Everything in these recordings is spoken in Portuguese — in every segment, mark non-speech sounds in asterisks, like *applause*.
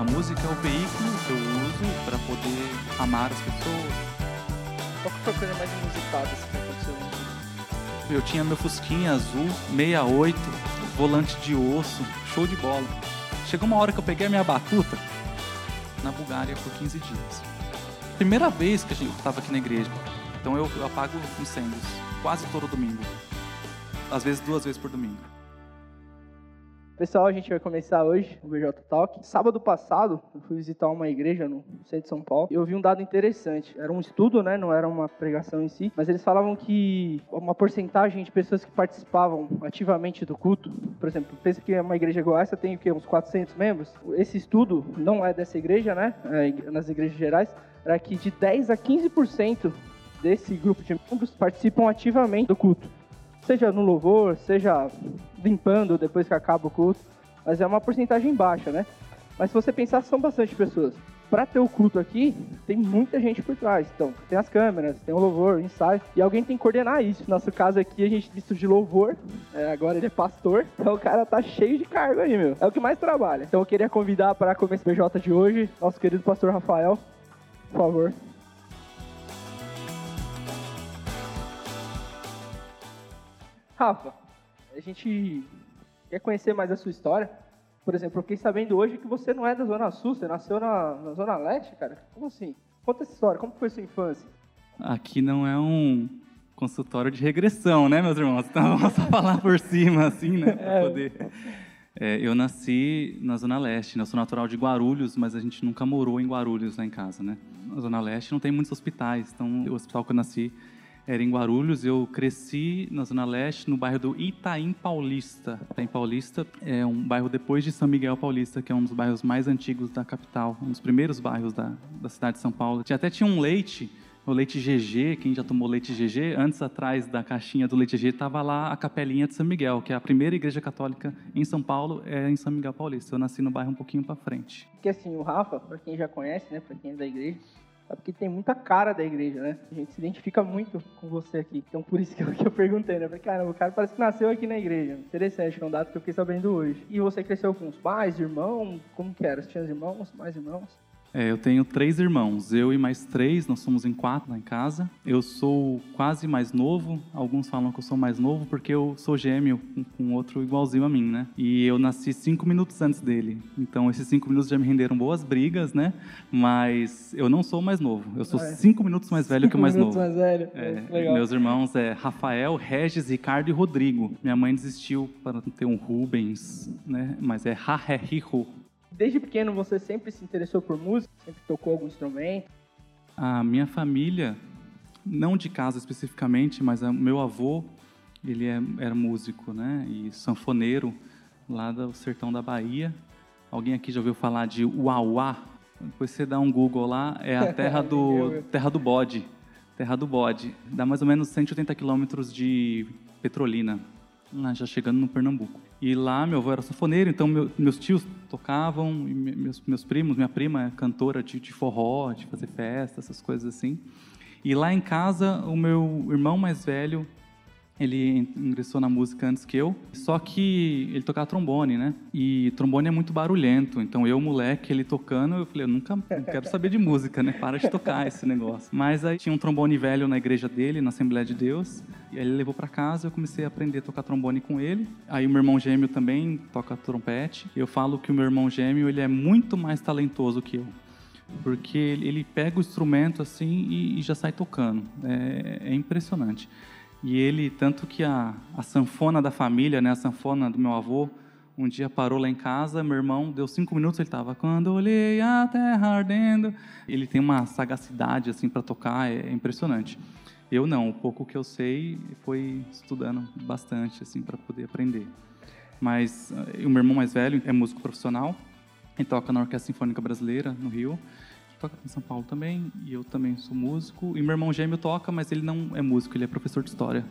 A música é o veículo que eu uso para poder amar as pessoas. Qual que foi a coisa mais inusitada que aconteceu? Eu tinha meu Fusquinha azul, 68, volante de osso, show de bola. Chegou uma hora que eu peguei a minha batuta na Bulgária por 15 dias. Primeira vez que eu estava aqui na igreja. Então eu, eu apago incêndios quase todo domingo. Às vezes duas vezes por domingo. Pessoal, a gente vai começar hoje o BJ Talk. Sábado passado, eu fui visitar uma igreja no centro de São Paulo e eu vi um dado interessante. Era um estudo, né? Não era uma pregação em si, mas eles falavam que uma porcentagem de pessoas que participavam ativamente do culto, por exemplo, pensa que uma igreja igual essa tem o quê? Uns 400 membros. Esse estudo não é dessa igreja, né? É nas igrejas gerais, era que de 10 a 15% desse grupo de membros participam ativamente do culto. Seja no louvor, seja limpando depois que acaba o culto. Mas é uma porcentagem baixa, né? Mas se você pensar, são bastante pessoas. Para ter o culto aqui, tem muita gente por trás. Então, tem as câmeras, tem o louvor, o ensaio. E alguém tem que coordenar isso. No nosso caso aqui, a gente visto de louvor. É, agora ele é pastor. *laughs* Então o cara tá cheio de cargo aí, meu. É o que mais trabalha. Então eu queria convidar para começar o BJ de hoje, nosso querido pastor Rafael. Por favor. Rafa, a gente quer conhecer mais a sua história. Por exemplo, eu fiquei sabendo hoje que você não é da Zona Sul, você nasceu na, na Zona Leste, cara. Como assim? Conta essa história, como foi sua infância? Aqui não é um consultório de regressão, né, meus irmãos? Então vamos só *laughs* falar por cima, assim, né, para poder... É, eu nasci na Zona Leste, né? eu sou natural de Guarulhos, mas a gente nunca morou em Guarulhos lá em casa, né? Na Zona Leste não tem muitos hospitais, então o hospital que eu nasci era em Guarulhos. Eu cresci na Zona Leste, no bairro do Itaim Paulista. Itaim Paulista é um bairro depois de São Miguel Paulista, que é um dos bairros mais antigos da capital, um dos primeiros bairros da, da cidade de São Paulo. Até tinha um leite, o leite GG, quem já tomou leite GG, antes atrás da caixinha do leite GG estava lá a capelinha de São Miguel, que é a primeira igreja católica em São Paulo, é em São Miguel Paulista. Eu nasci no bairro um pouquinho para frente. Porque assim, o Rafa, para quem já conhece, né, para quem é da igreja, é porque tem muita cara da igreja, né? A gente se identifica muito com você aqui. Então, por isso que eu, *laughs* que eu perguntei, né? Porque, caramba, o cara parece que nasceu aqui na igreja. Interessante, é um dado que eu fiquei sabendo hoje. E você cresceu com os pais, irmãos? Como que era? Você tinha irmãos, mais irmãos? É, eu tenho três irmãos, eu e mais três, nós somos em quatro lá em casa. Eu sou quase mais novo, alguns falam que eu sou mais novo porque eu sou gêmeo com, com outro igualzinho a mim, né? E eu nasci cinco minutos antes dele, então esses cinco minutos já me renderam boas brigas, né? Mas eu não sou mais novo, eu sou ah, é. cinco minutos mais velho cinco que o mais novo. mais velho, é, legal. Meus irmãos é Rafael, Regis, Ricardo e Rodrigo. Minha mãe desistiu para ter um Rubens, né? Mas é Raherriho Desde pequeno você sempre se interessou por música? Sempre tocou algum instrumento? A minha família, não de casa especificamente, mas o meu avô, ele é, era músico, né? E sanfoneiro lá do sertão da Bahia. Alguém aqui já ouviu falar de Uauá? Depois você dá um Google lá, é a terra *laughs* do terra do bode. Terra do bode. Dá mais ou menos 180 quilômetros de Petrolina, lá já chegando no Pernambuco. E lá meu avô era sanfoneiro, então meu, meus tios tocavam, meus, meus primos, minha prima é cantora de, de forró, de fazer festa, essas coisas assim. E lá em casa, o meu irmão mais velho ele ingressou na música antes que eu, só que ele tocava trombone, né? E trombone é muito barulhento, então eu, moleque, ele tocando, eu falei, eu nunca quero saber de música, né? Para de tocar esse negócio. Mas aí tinha um trombone velho na igreja dele, na Assembleia de Deus, e aí ele levou para casa, eu comecei a aprender a tocar trombone com ele. Aí o meu irmão gêmeo também toca trompete. Eu falo que o meu irmão gêmeo, ele é muito mais talentoso que eu porque ele pega o instrumento assim e, já sai tocando. É, é impressionante. E ele, tanto que a, a sanfona da família, né, a sanfona do meu avô, um dia parou lá em casa, meu irmão deu cinco minutos, ele estava quando olhei a terra ardendo. Ele tem uma sagacidade assim para tocar, é, é, impressionante. Eu não, o pouco que eu sei foi estudando bastante assim para poder aprender. Mas o meu irmão mais velho é músico profissional, ele toca na Orquestra Sinfônica Brasileira no Rio toca em São Paulo também, e eu também sou músico. E meu irmão gêmeo toca, mas ele não é músico, ele é professor de história.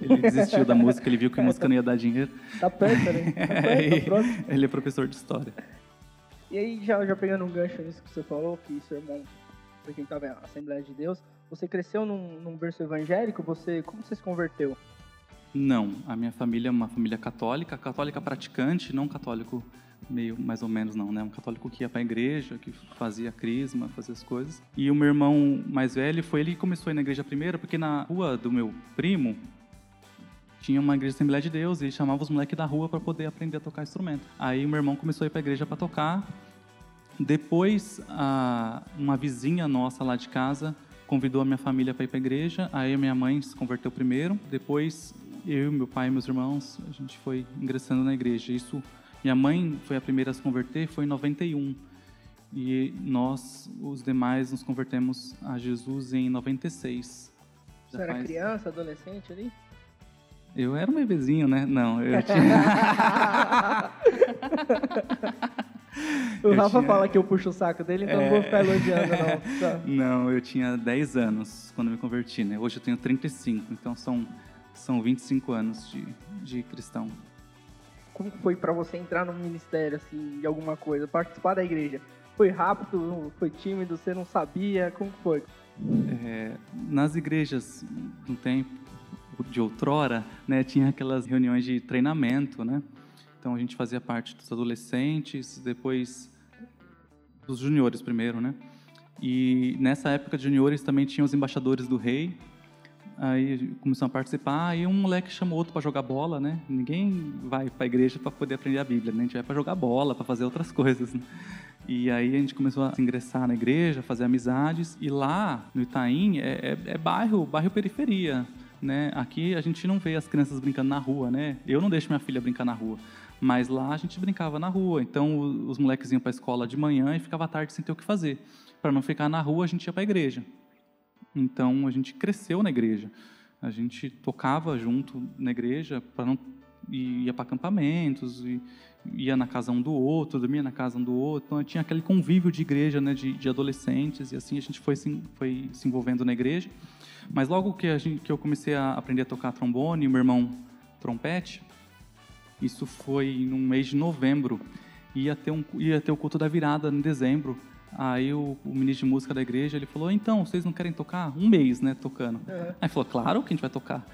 Ele desistiu da música, ele viu que a música não ia dar dinheiro. Tá perto, né? Tá *laughs* perto, tá ele é professor de história. E aí, já, já pegando um gancho nisso que você falou, que seu irmão, pra quem estava na Assembleia de Deus, você cresceu num, num berço evangélico? Você, como você se converteu? Não, a minha família é uma família católica, católica praticante, não católico meio mais ou menos não, né? Um católico que ia para a igreja, que fazia crisma, fazia as coisas. E o meu irmão mais velho foi ele que começou a ir na igreja primeiro, porque na rua do meu primo tinha uma igreja Assembleia de Deus e chamava os moleques da rua para poder aprender a tocar instrumento. Aí o meu irmão começou a ir para a igreja para tocar. Depois, a, uma vizinha nossa lá de casa convidou a minha família para ir para a igreja. Aí a minha mãe se converteu primeiro. Depois, eu, meu pai e meus irmãos, a gente foi ingressando na igreja. Isso minha mãe foi a primeira a se converter, foi em 91. E nós, os demais, nos convertemos a Jesus em 96. Você era faz... criança, adolescente ali? Eu era um bebezinho, né? Não, eu *laughs* tinha. o Rafa tinha... fala que eu puxo o saco dele, então é... não vou ficar elogiando, não. Tá. *laughs* Não, eu tinha 10 anos quando me converti, né? Hoje eu tenho 35, então são, são 25 anos de, de cristão como foi para você entrar no ministério, assim, de alguma coisa, participar da igreja? Foi rápido, foi tímido, você não sabia, como foi? É, nas igrejas, no tempo de outrora, né, tinha aquelas reuniões de treinamento, né? Então a gente fazia parte dos adolescentes, depois dos juniores primeiro, né? E nessa época de juniores também tinha os embaixadores do rei, Aí começamos a participar, e um moleque chamou outro para jogar bola, né? Ninguém vai para a igreja para poder aprender a Bíblia, né? A gente vai para jogar bola, para fazer outras *laughs* coisas. Né? E aí a gente começou a ingressar na igreja, fazer amizades, e lá no Itaim é, é, é bairro, bairro periferia, né? Aqui a gente não vê as crianças brincando na rua, né? Eu não deixo minha filha brincar na rua, mas lá a gente brincava na rua. Então os moleques iam para a escola de manhã e ficava à tarde sem ter o que fazer. Para não ficar na rua, a gente ia para a igreja. Então a gente cresceu na igreja. A gente tocava junto na igreja para não ia para acampamentos e ia na casa um do outro, dormia na casa um do outro. Então tinha aquele convívio de igreja, né, de, de adolescentes e assim a gente foi se, foi se envolvendo na igreja. Mas logo que, a gente, que eu comecei a aprender a tocar trombone, meu irmão trompete, isso foi no mês de novembro. Ia ter, um, ia ter o culto da virada em dezembro. Aí o, o, ministro de música da igreja, ele falou, então, vocês não querem tocar? Um mês, né, tocando. Uhum. Aí falou, claro que a gente vai tocar.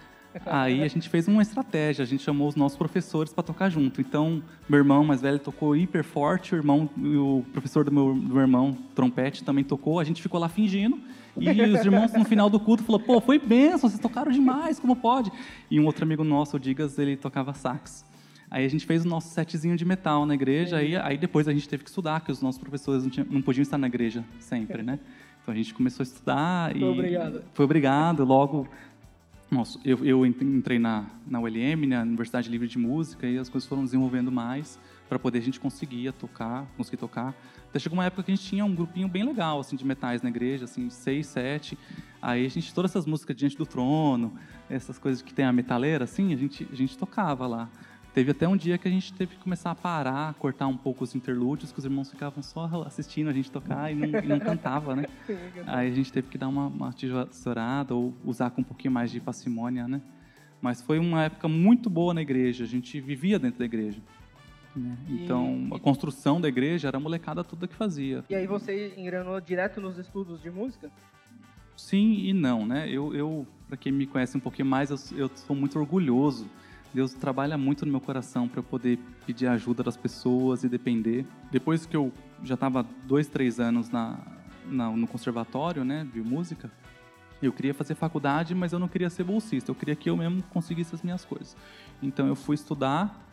Aí a gente fez uma estratégia, a gente chamou os nossos professores para tocar junto. Então, meu irmão mais velho tocou hiper forte, o irmão, o professor do meu, do meu irmão, trompete, também tocou. A gente ficou lá fingindo. E os irmãos no final do culto falou: "Pô, foi benção, vocês tocaram demais, como pode?" E um outro amigo nosso, o Digas, ele tocava sax. Aí a gente fez o nosso setzinho de metal na igreja, aí, aí depois a gente teve que estudar, que os nossos professores não, tinham, não podiam estar na igreja sempre, né? Então a gente começou a estudar foi e... Obrigado. Foi obrigado. Logo, nossa, eu, eu entrei na, na ULM, na Universidade Livre de Música, e as coisas foram desenvolvendo mais para poder a gente conseguir tocar, conseguir tocar. Até chegou uma época que a gente tinha um grupinho bem legal, assim, de metais na igreja, assim, seis, sete. Aí a gente, todas essas músicas Diante do Trono, essas coisas que tem a metaleira, assim, a gente, a gente tocava lá. Teve até um dia que a gente teve que começar a parar, cortar um pouco os interlúdios, que os irmãos ficavam só assistindo a gente tocar e não, e não cantava, né? *laughs* Aí a gente teve que dar uma, uma tesourada ou usar com um pouquinho mais de parcimônia, né? Mas foi uma época muito boa na igreja, a gente vivia dentro da igreja. Né? Então, a construção da igreja era a molecada toda que fazia. E aí você engrenou direto nos estudos de música? Sim e não, né? Eu, eu para quem me conhece um pouquinho mais, eu, eu sou muito orgulhoso Deus trabalha muito no meu coração para eu poder pedir ajuda das pessoas e depender. Depois que eu já estava dois, três anos na, na, no conservatório, né, de música, eu queria fazer faculdade, mas eu não queria ser bolsista. Eu queria que eu mesmo conseguisse as minhas coisas. Então eu fui estudar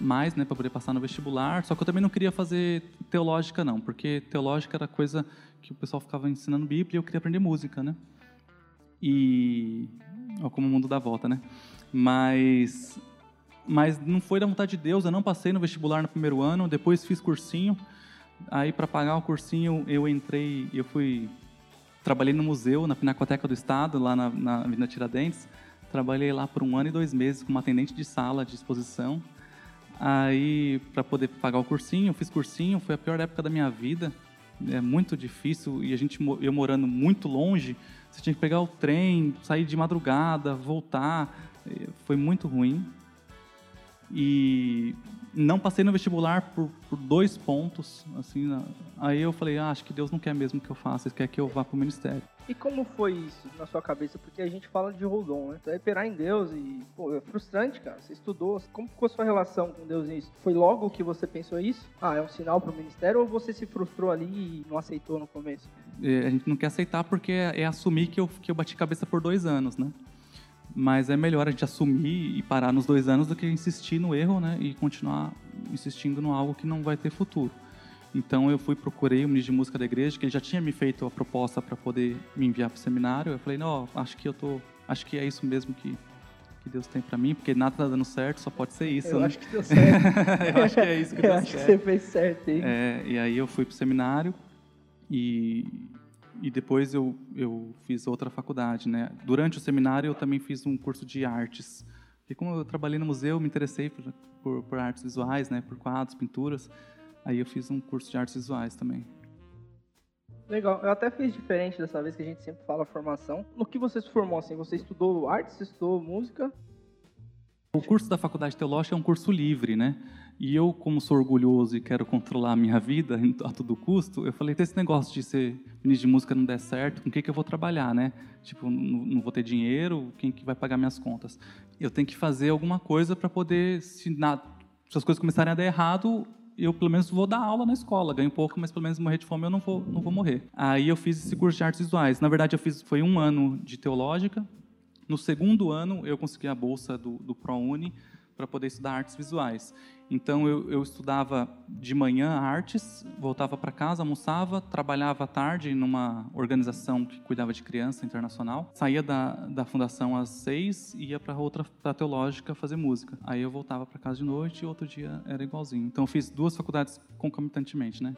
mais, né, para poder passar no vestibular. Só que eu também não queria fazer teológica não, porque teológica era coisa que o pessoal ficava ensinando Bíblia e eu queria aprender música, né? E ó, como o mundo dá volta, né? Mas, mas não foi da vontade de Deus. Eu não passei no vestibular no primeiro ano. Depois fiz cursinho. Aí para pagar o cursinho eu entrei, eu fui trabalhei no museu na Pinacoteca do Estado lá na, Avenida Tiradentes. Trabalhei lá por um ano e dois meses como atendente de sala de exposição. Aí para poder pagar o cursinho, fiz cursinho. Foi a pior época da minha vida. É muito difícil e a gente eu morando muito longe, você tinha que pegar o trem, sair de madrugada, voltar foi muito ruim. e não passei no vestibular por, por dois pontos, assim, na- aí eu falei, ah, acho que Deus não quer mesmo que eu faça, Ele quer que eu vá para o ministério. E como foi isso na sua cabeça? Porque a gente fala de Rodon, né? Então é esperar em Deus e, pô, é frustrante, cara. Você estudou. Como ficou a sua relação com Deus nisso? Foi logo que você pensou isso? Ah, é um sinal pro ministério? Ou você se frustrou ali e não aceitou no começo? É, a gente não quer aceitar porque é, é assumir que eu, que eu bati cabeça por dois anos, né? Mas é melhor a gente assumir e parar nos dois anos do que insistir no erro, né? E continuar insistindo no algo que não vai ter futuro. Então eu fui procurei o ministro de música da igreja, que ele já tinha me feito a proposta para poder me enviar para o seminário. Eu falei, não, acho que eu tô, acho que é isso mesmo que que Deus tem para mim, porque nada tá dando certo, só pode ser isso. eu né? acho que deu certo. *laughs* eu acho que é isso que eu deu acho que certo. você fez certo aí. É, e aí eu fui para o seminário e, e depois eu, eu fiz outra faculdade, né? Durante o seminário eu também fiz um curso de artes. E como eu trabalhei no museu, me interessei por, por, por artes visuais, né? Por quadros, pinturas. Aí eu fiz um curso de artes visuais também. Legal. Eu até fiz diferente dessa vez que a gente sempre fala formação. No que você se formou, assim? Você estudou arte, você estudou música? O curso da faculdade teológica é um curso livre, né? E eu, como sou orgulhoso e quero controlar a minha vida *laughs* a todo custo, eu falei, se esse negócio de ser ministro de música não der certo, com o que, que eu vou trabalhar, né? Tipo, não, não vou ter dinheiro, quem que vai pagar minhas contas? Eu tenho que fazer alguma coisa para poder, se, na, se as coisas começarem a dar errado, eu pelo menos vou dar aula na escola, ganho pouco, mas pelo menos morrer de fome eu não vou, não vou morrer. Aí eu fiz esse curso de artes visuais. Na verdade, eu fiz foi um ano de teológica. No segundo ano, eu consegui a bolsa do, do ProUni para poder estudar artes visuais. Então, eu, eu estudava de manhã artes, voltava para casa, almoçava, trabalhava à tarde numa organização que cuidava de criança internacional. Saía da, da fundação às seis e ia para outra pra teológica fazer música. Aí eu voltava para casa de noite e outro dia era igualzinho. Então, eu fiz duas faculdades concomitantemente, né?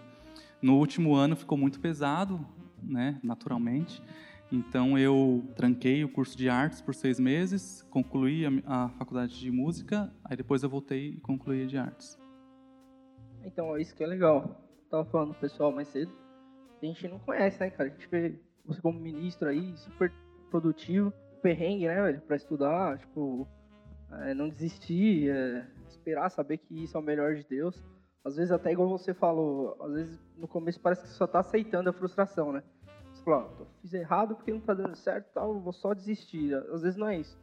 No último ano ficou muito pesado, né? Naturalmente. Então eu tranquei o curso de artes por seis meses, concluí a, a faculdade de música, aí depois eu voltei e concluí a de artes. Então, é isso que é legal. Tava falando pro pessoal mais cedo. A gente não conhece, né, cara? A gente vê você como ministro aí, super produtivo, perrengue, né, velho, pra estudar, tipo, é, não desistir, é, esperar, saber que isso é o melhor de Deus. Às vezes, até igual você falou, às vezes no começo parece que só tá aceitando a frustração, né? Você fala, ó, fiz errado porque não tá dando certo e tal, vou só desistir. Às vezes não é isso.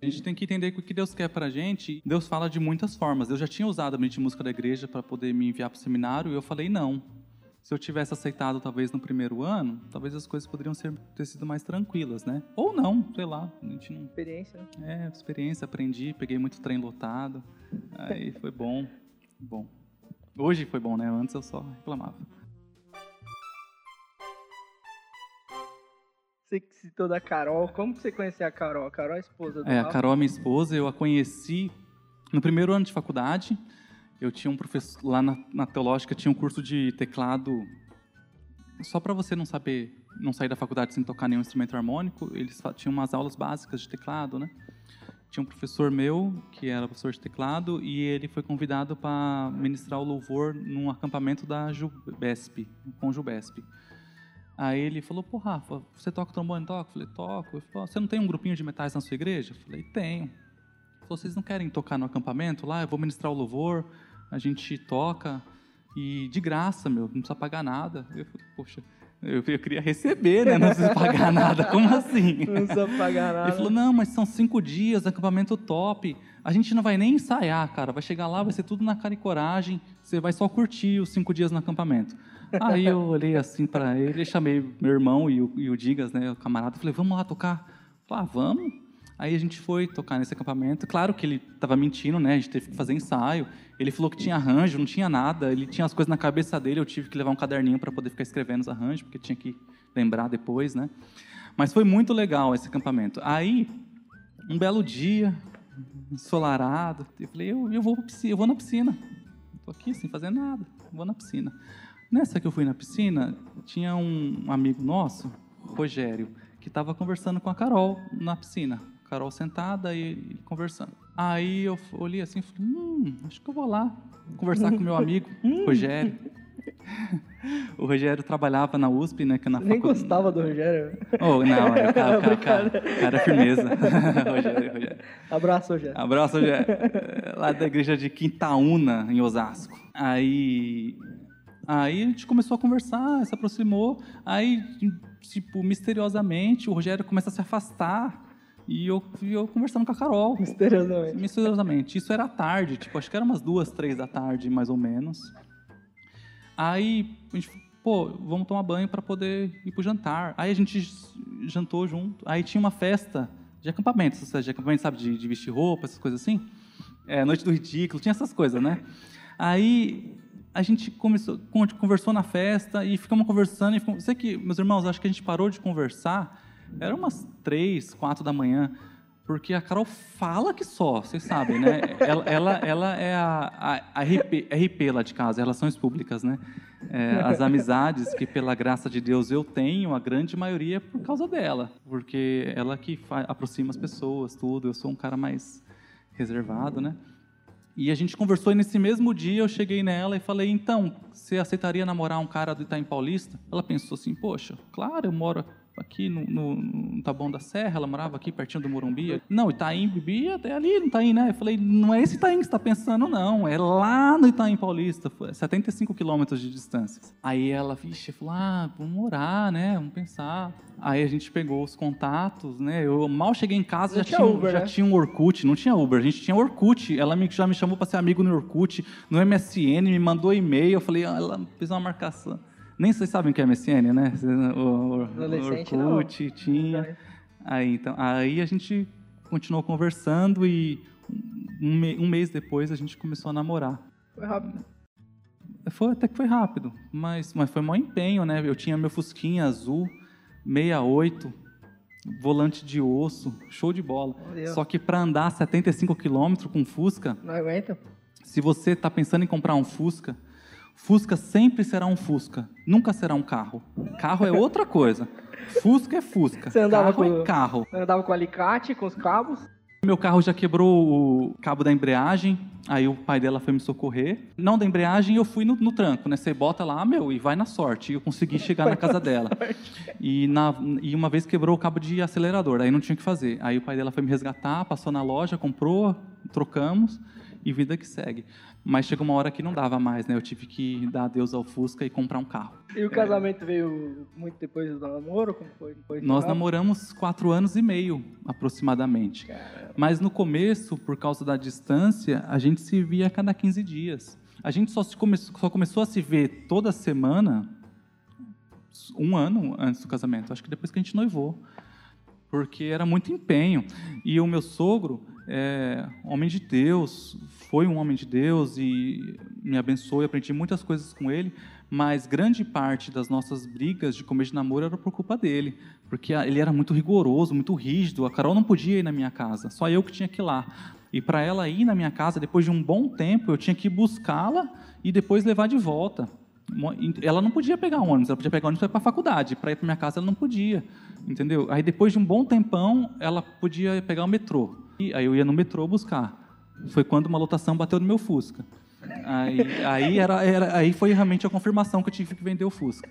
A gente tem que entender que o que Deus quer pra gente, Deus fala de muitas formas. Eu já tinha usado a mente de música da igreja para poder me enviar para o seminário e eu falei não. Se eu tivesse aceitado talvez no primeiro ano, talvez as coisas poderiam ser, ter sido mais tranquilas, né? Ou não, sei lá. A gente não Experiência, né? É, experiência, aprendi, peguei muito trem lotado. Aí foi bom. Bom. Hoje foi bom, né? Antes eu só reclamava. Você que citou da Carol, como que você conheceu a Carol? A Carol é a esposa do É, a Rafa? Carol é minha esposa, eu a conheci no primeiro ano de faculdade. Eu tinha um professor lá na, na teológica, tinha um curso de teclado só para você não saber, não sair da faculdade sem tocar nenhum instrumento harmônico. Eles tinham umas aulas básicas de teclado, né? Tinha um professor meu que era professor de teclado e ele foi convidado para ministrar o louvor num acampamento da Jubesp, com Jubesp. Aí ele falou, pô, Rafa, você toca trombone? Toca? Eu falei, toco. Ele falou, você não tem um grupinho de metais na sua igreja? Eu falei, tenho. Ele falou, vocês não querem tocar no acampamento lá? Eu vou ministrar o louvor, a gente toca e de graça, meu, não precisa pagar nada. Eu falei, poxa, eu, eu queria receber, né? Não precisa pagar *laughs* nada. Como assim? Não precisa pagar nada. Ele falou, não, mas são cinco dias, acampamento top. A gente não vai nem ensaiar, cara. Vai chegar lá, vai ser tudo na cara e coragem. Você vai só curtir os cinco dias no acampamento. Aí eu olhei assim para ele, chamei meu irmão e o, e o Digas, né, o camarada, falei, vamos lá tocar. Ah, vamos. Aí a gente foi tocar nesse acampamento. Claro que ele estava mentindo, né? A gente teve que fazer ensaio. Ele falou que tinha arranjo, não tinha nada. Ele tinha as coisas na cabeça dele. Eu tive que levar um caderninho para poder ficar escrevendo os arranjos, porque tinha que lembrar depois, né? Mas foi muito legal esse acampamento. Aí, um belo dia, ensolarado, eu falei, eu, eu, vou, eu vou na piscina. Tô aqui sem fazer nada, vou na piscina. Nessa que eu fui na piscina, tinha um amigo nosso, Rogério, que estava conversando com a Carol na piscina. Carol sentada e ele conversando. Aí eu olhei assim e falei, hum, acho que eu vou lá conversar com meu amigo, *laughs* Rogério. *laughs* o Rogério trabalhava na USP, né? Que é na Nem facu- gostava do Rogério. Oh, não, é *laughs* o cara, cara, cara, cara é firmeza. Rogério, Rogério. Abraço, Rogério. Abraço, Rogério. Lá da igreja de Quintaúna, em Osasco. Aí, aí a gente começou a conversar, se aproximou. Aí, tipo, misteriosamente, o Rogério começa a se afastar. E eu, eu conversando com a Carol. Misteriosamente. Misteriosamente. Isso era tarde, tipo, acho que era umas duas, três da tarde, mais ou menos. Aí a gente, pô, vamos tomar banho para poder ir pro jantar. Aí a gente jantou junto. Aí tinha uma festa de acampamento, festas de acampamento, sabe, de, de vestir roupa, essas coisas assim. É, noite do ridículo, tinha essas coisas, né? Aí a gente começou, con- conversou na festa e ficamos conversando. E ficamos, sei que, meus irmãos, acho que a gente parou de conversar, era umas três, quatro da manhã, porque a Carol fala que só, vocês sabem, né? *laughs* Ela, ela, ela é a, a, a RP, RP lá de casa, Relações Públicas, né? É, as amizades que, pela graça de Deus, eu tenho, a grande maioria é por causa dela, porque ela que aproxima as pessoas, tudo. Eu sou um cara mais reservado, né? E a gente conversou e nesse mesmo dia eu cheguei nela e falei, então, você aceitaria namorar um cara do Itaim Paulista? Ela pensou assim, poxa, claro, eu moro aqui no, no, no Taboão da Serra, ela morava aqui pertinho do Morumbi. Não, Itaim, Bibi, até ali no Itaim, né? Eu falei, não é esse Itaim que você está pensando, não, é lá no Itaim Paulista, foi 75 quilômetros de distância. Aí ela, vixe, falou, ah, vamos morar, né, vamos pensar. Aí a gente pegou os contatos, né, eu mal cheguei em casa, Não já tinha tinha, Uber, já né? tinha um Orkut, não tinha Uber, a gente tinha Orkut. Ela me- já me chamou para ser amigo no Orkut, no MSN, me mandou e-mail. Eu falei, ah, ela fez uma marcação. Nem vocês sabem o que é MSN, né? O, o, Orkut tinha. Aí, então, aí a gente continuou conversando e um, um mês depois a gente começou a namorar. Foi rápido. Foi, até que foi rápido, mas, mas foi maior empenho, né? Eu tinha meu Fusquinha azul, 68, volante de osso, show de bola. Só que para andar 75 quilômetros com Fusca, Não aguenta? se você está pensando em comprar um Fusca, Fusca sempre será um Fusca, nunca será um carro. Carro é outra coisa. Fusca é Fusca. Você andava carro com- é carro. Eu andava com alicate, com os cabos. Meu carro já quebrou o cabo da embreagem, aí o pai dela foi me socorrer. Não da embreagem, eu fui no, no tranco, né? Você bota lá, meu, e vai na sorte. E eu consegui chegar na casa dela. E, na, e uma vez quebrou o cabo de acelerador, aí não tinha o que fazer. Aí o pai dela foi me resgatar, passou na loja, comprou, trocamos e vida que segue. Mas chegou uma hora que não dava mais, né? Eu tive que dar adeus ao Fusca e comprar um carro. E o casamento veio muito depois do namoro? Como foi? Depois Nós namoro? namoramos quatro anos e meio, aproximadamente. Mas no começo, por causa da distância, a gente se via a cada 15 dias. A gente só, come- só começou a se ver toda semana um ano antes do casamento. Acho que depois que a gente noivou. Porque era muito empenho. E o meu sogro é homem de Deus, foi um homem de Deus e me abençoou e aprendi muitas coisas com ele. Mas grande parte das nossas brigas de começo de namoro era por culpa dele. Porque ele era muito rigoroso, muito rígido. A Carol não podia ir na minha casa, só eu que tinha que ir lá. E para ela ir na minha casa, depois de um bom tempo, eu tinha que buscá-la e depois levar de volta. Ela não podia pegar ônibus, ela podia pegar ônibus para a faculdade. Para ir para minha casa, ela não podia, entendeu? Aí depois de um bom tempão, ela podia pegar o metrô. E aí eu ia no metrô buscar. Foi quando uma lotação bateu no meu Fusca. Aí, aí, era, era- aí foi realmente a confirmação que eu tive que vender o Fusca.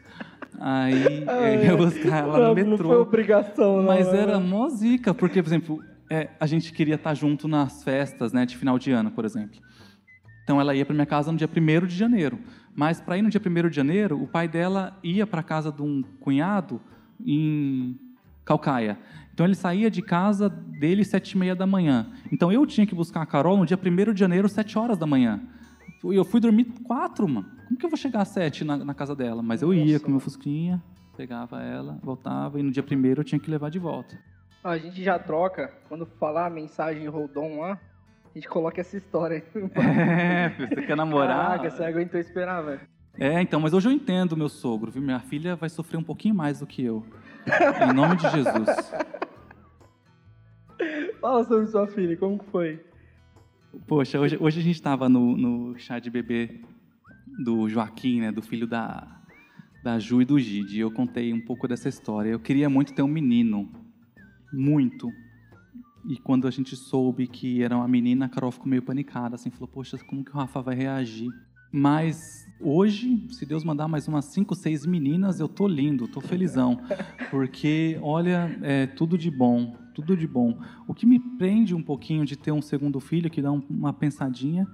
Aí eu ia buscar ela no metrô. não foi obrigação, não. Mas né? era mó zica, porque, por exemplo, é, a gente queria estar junto nas festas né, de final de ano, por exemplo. Então ela ia para minha casa no dia 1 de janeiro. Mas para ir no dia 1 de janeiro, o pai dela ia para a casa de um cunhado em Calcaia. Então ele saía de casa dele às sete e meia da manhã. Então eu tinha que buscar a Carol no dia 1 de janeiro, sete horas da manhã. E eu fui dormir quatro, mano. Como que eu vou chegar às sete na, na casa dela? Mas eu ia com meu fusquinha, pegava ela, voltava, e no dia primeiro eu tinha que levar de volta. A gente já troca, quando falar a mensagem Rodon lá, a gente coloca essa história. *laughs* É, você quer namorar? Caraca, você aguentou esperar, velho. É, então, mas hoje eu entendo meu sogro, viu? Minha filha vai sofrer um pouquinho mais do que eu. Em nome de Jesus. *laughs* Fala sobre sua filha, como foi? Poxa, hoje, hoje a gente estava no, no chá de bebê do Joaquim, né? Do filho da, da Ju e do Gide. E eu contei um pouco dessa história. Eu queria muito ter um menino. Muito. E quando a gente soube que era uma menina, a Carol ficou meio panicada, assim, falou, poxa, como que o Rafa vai reagir? Mas Hoje, se Deus mandar mais umas cinco, seis meninas, eu tô lindo, tô felizão. Porque, olha, é tudo de bom, tudo de bom. O que me prende um pouquinho de ter um segundo filho, que dá uma pensadinha,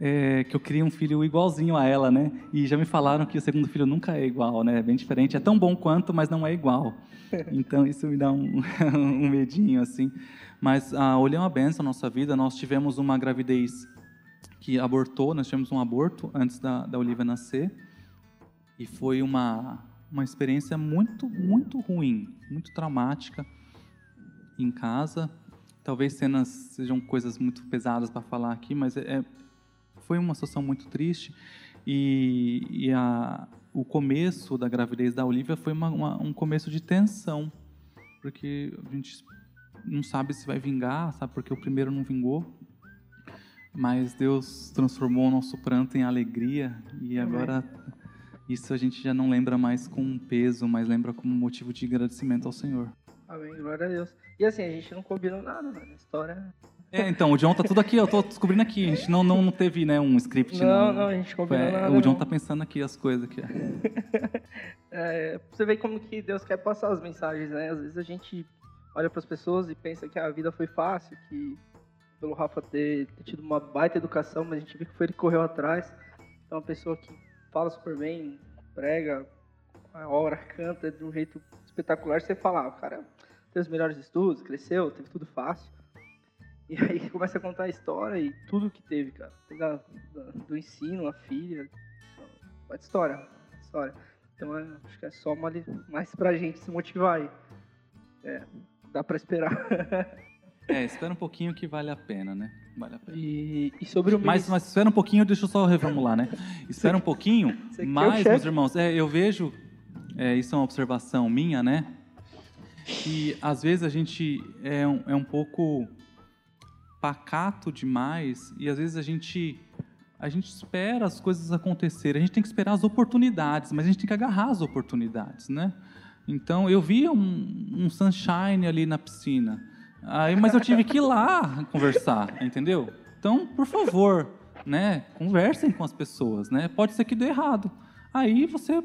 é que eu queria um filho igualzinho a ela, né? E já me falaram que o segundo filho nunca é igual, né? É bem diferente. É tão bom quanto, mas não é igual. *laughs* Então, isso me dá um, *laughs* um medinho, assim. Mas a Olha é uma benção na nossa vida. Nós tivemos uma gravidez que abortou, nós tivemos um aborto antes da, da Olivia nascer. E foi uma, uma experiência muito, muito ruim, muito traumática em casa. Talvez cenas sejam coisas muito pesadas para falar aqui, mas é, é, foi uma situação muito triste. E, e a, o começo da gravidez da Olivia foi uma, uma, um começo de tensão, porque a gente não sabe se vai vingar, sabe? Porque o primeiro não vingou. Mas Deus transformou o nosso pranto em alegria e agora isso a gente já não lembra mais com peso, mas lembra como motivo de agradecimento ao Senhor. Amém, glória a Deus. E assim, a gente não combinou nada, né? A história. É, então, o John tá tudo aqui, eu tô descobrindo aqui. A gente não, não, não teve, né, um script. Não, não, não a gente combinou é, nada. O John não. tá pensando aqui as coisas aqui. *laughs* é, você vê como que Deus quer passar as mensagens, né? Às vezes a gente olha para as pessoas e pensa que a vida foi fácil, que pelo Rafa ter, ter, tido uma baita educação, mas a gente vê que foi ele que correu atrás. Então, uma pessoa que fala super bem, prega, a hora, *laughs* canta de um jeito espetacular, você fala, ah, o cara teve os melhores estudos, cresceu, teve tudo fácil. E aí *laughs* começa a contar a história e tudo que teve, cara. Da, do ensino, a filha. Então, história, história. Então é, acho que é só uma, mais pra gente se motivar aí. É, dá pra esperar. *laughs* É, espera um pouquinho que vale a pena, né? Vale a pena. E, e sobre o mas, mas espera um pouquinho, deixa eu só reformular, né? Espera um pouquinho, *laughs* mas, meus irmãos, é, eu vejo, é, isso é uma observação minha, né? Que às vezes a gente é um, é um pouco pacato demais e às vezes a gente a gente espera as coisas acontecerem, a gente tem que esperar as oportunidades, mas a gente tem que agarrar as oportunidades, né? Então eu vi um, um sunshine ali na piscina, aí mas eu tive que ir lá conversar, entendeu? Então por favor, né? Conversem com as pessoas, né? Pode ser que dê errado, aí você